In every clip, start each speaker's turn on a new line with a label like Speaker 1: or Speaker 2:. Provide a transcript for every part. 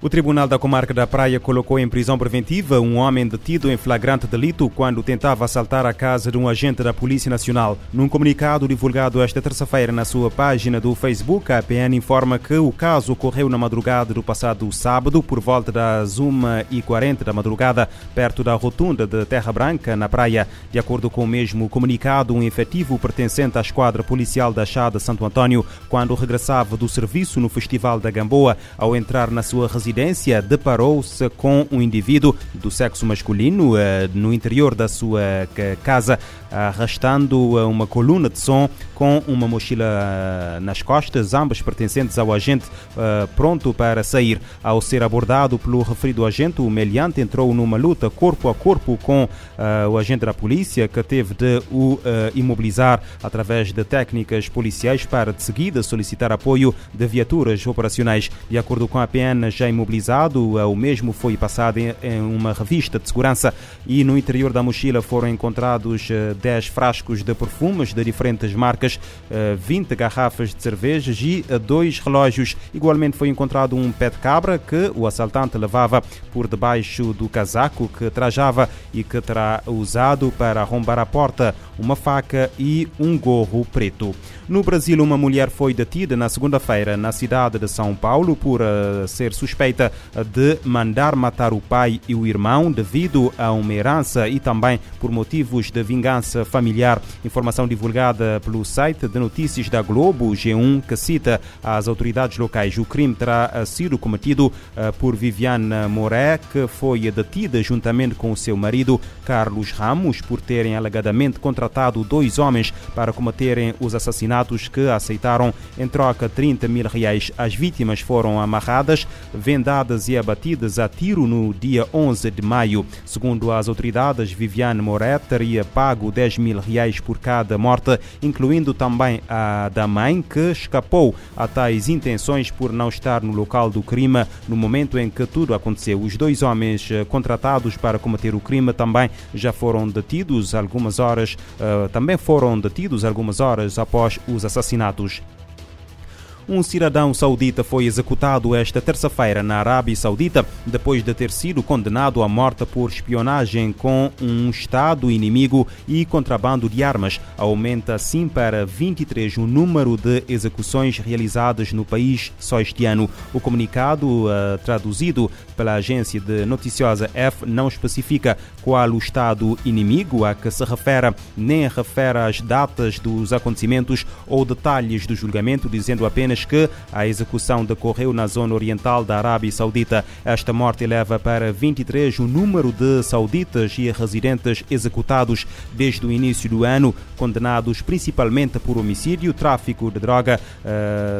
Speaker 1: O Tribunal da Comarca da Praia colocou em prisão preventiva um homem detido em flagrante delito quando tentava assaltar a casa de um agente da Polícia Nacional. Num comunicado divulgado esta terça-feira na sua página do Facebook, a PN informa que o caso ocorreu na madrugada do passado sábado, por volta das 1h40 da madrugada, perto da rotunda de Terra Branca, na praia. De acordo com o mesmo comunicado, um efetivo pertencente à esquadra policial da Chada Santo Antônio, quando regressava do serviço no Festival da Gamboa, ao entrar na sua residência, residência deparou-se com um indivíduo do sexo masculino eh, no interior da sua casa, arrastando eh, uma coluna de som com uma mochila eh, nas costas, ambas pertencentes ao agente pronto para sair. Ao ser abordado pelo referido agente, o meliante entrou numa luta corpo a corpo com o agente da polícia, que teve de o imobilizar através de técnicas policiais para de seguida solicitar apoio de viaturas operacionais. De acordo com a PN, já imobilizado. O mesmo foi passado em uma revista de segurança e no interior da mochila foram encontrados 10 eh, frascos de perfumes de diferentes marcas, 20 eh, garrafas de cervejas e eh, dois relógios. Igualmente foi encontrado um pé de cabra que o assaltante levava por debaixo do casaco que trajava e que terá usado para arrombar a porta, uma faca e um gorro preto. No Brasil, uma mulher foi detida na segunda-feira na cidade de São Paulo por ser suspeita de mandar matar o pai e o irmão devido a uma herança e também por motivos de vingança familiar. Informação divulgada pelo site de notícias da Globo, G1, que cita as autoridades locais. O crime terá sido cometido eh, por Viviane Moré, que foi detida juntamente com o seu marido, Carlos Ramos, por terem alegadamente contratado dois homens para cometerem os assassinatos que aceitaram em troca 30 mil reais. As vítimas foram amarradas, vendadas e abatidas a tiro no dia 11 de maio. Segundo as autoridades, Viviane Moret teria pago 10 mil reais por cada morte, incluindo também a da mãe, que escapou a tais intenções por não estar no local do crime no momento em que tudo aconteceu. Os dois homens eh, contratados para cometer o crime também já foram detidos algumas horas, também foram detidos algumas horas após os assassinatos. Um cidadão saudita foi executado esta terça-feira na Arábia Saudita depois de ter sido condenado à morte por espionagem com um Estado inimigo e contrabando de armas. Aumenta assim para 23 o número de execuções realizadas no país só este ano. O comunicado, uh, traduzido pela agência de noticiosa F, não especifica qual o Estado inimigo a que se refere, nem refere as datas dos acontecimentos ou detalhes do julgamento, dizendo apenas que a execução decorreu na zona oriental da Arábia Saudita. Esta morte eleva para 23 o número de sauditas e residentes executados desde o início do ano, condenados principalmente por homicídio, tráfico de droga,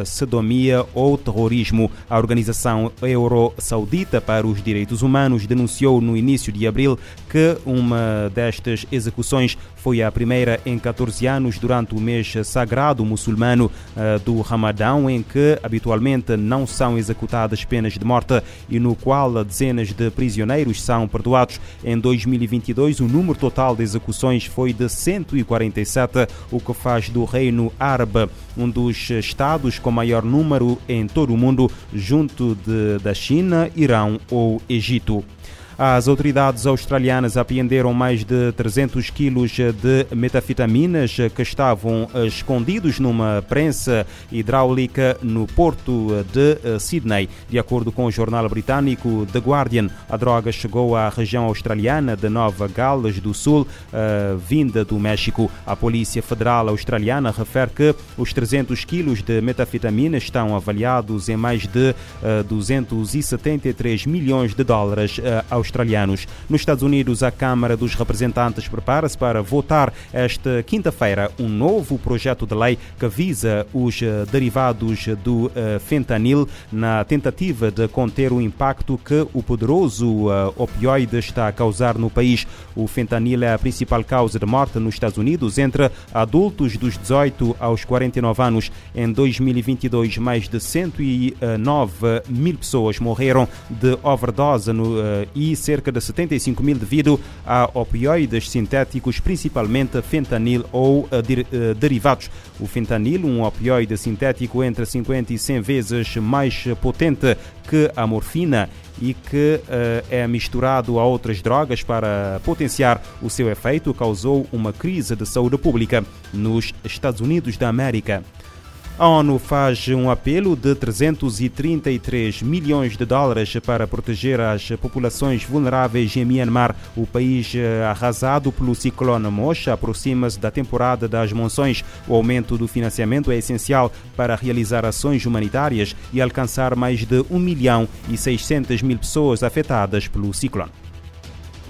Speaker 1: sodomia ou terrorismo. A Organização Euro-Saudita para os Direitos Humanos denunciou no início de abril que uma destas execuções foi a primeira em 14 anos durante o mês sagrado muçulmano uh, do Ramadão, em que habitualmente não são executadas penas de morte e no qual dezenas de prisioneiros são perdoados. Em 2022, o número total de execuções foi de 147, o que faz do Reino Árabe um dos estados com maior número em todo o mundo, junto de, da China, Irão ou Egito. As autoridades australianas apreenderam mais de 300 quilos de metafetaminas que estavam escondidos numa prensa hidráulica no porto de eh, Sydney. De acordo com o jornal britânico The Guardian, a droga chegou à região australiana de Nova Gales do Sul, uh, vinda do México. A Polícia Federal Australiana refere que os 300 quilos de metafetamina estão avaliados em mais de uh, eh, 273 milhões de dólares uh, australianos. Nos Estados Unidos, a Câmara dos Representantes prepara-se para votar esta quinta-feira um novo projeto de lei que visa os eh, derivados do eh, fentanil na tentativa de conter o impacto que o poderoso eh, opioide está a causar no país. O fentanil é a principal causa de morte nos Estados Unidos entre adultos dos 18 aos 49 anos. Em 2022, mais de 109 mil pessoas morreram de overdose no, e cerca de 75 mil devido a opioides sintéticos, principalmente fentanil ou uh, derivados. O fentanil, um opioide sintético entre 50 e 100 vezes mais potente que a morfina e que uh, é misturado a outras drogas para potenciar o seu efeito, causou uma crise de saúde pública nos Estados Unidos da América. A ONU faz um apelo de 333 milhões de dólares para proteger as populações vulneráveis em Myanmar. O país eh, arrasado pelo ciclone Mocha aproxima-se da temporada das monções. O aumento do financiamento é essencial para realizar ações humanitárias e alcançar mais de 1 milhão e 600 mil pessoas afetadas pelo ciclone.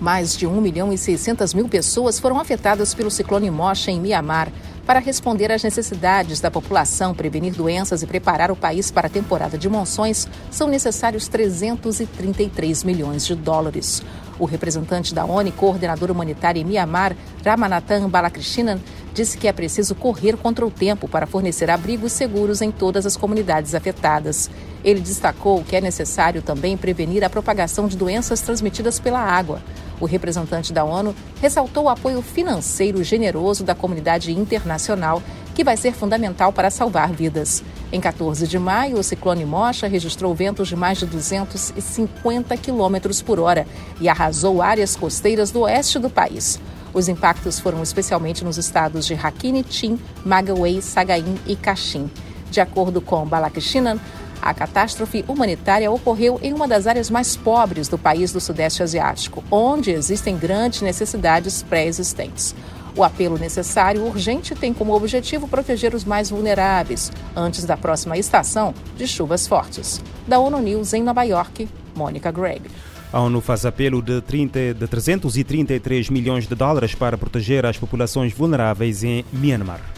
Speaker 2: Mais de 1 milhão e 600 mil pessoas foram afetadas pelo ciclone Mocha em Mianmar. Para responder às necessidades da população, prevenir doenças e preparar o país para a temporada de monções, são necessários 333 milhões de dólares. O representante da ONU, coordenador humanitário em Mianmar, Ramanathan Balakrishnan, disse que é preciso correr contra o tempo para fornecer abrigos seguros em todas as comunidades afetadas. Ele destacou que é necessário também prevenir a propagação de doenças transmitidas pela água. O representante da ONU ressaltou o apoio financeiro generoso da comunidade internacional, que vai ser fundamental para salvar vidas. Em 14 de maio, o ciclone Mocha registrou ventos de mais de 250 km por hora e arrasou áreas costeiras do oeste do país. Os impactos foram especialmente nos estados de Rakhine, Chin, Magaway, Sagaing e Kachin. De acordo com Balakrishnan, a catástrofe humanitária ocorreu em uma das áreas mais pobres do país do Sudeste Asiático, onde existem grandes necessidades pré-existentes. O apelo necessário urgente tem como objetivo proteger os mais vulneráveis antes da próxima estação de chuvas fortes. Da ONU News em Nova York, Mônica Gregg.
Speaker 1: A ONU faz apelo de, 30, de 333 milhões de dólares para proteger as populações vulneráveis em Myanmar.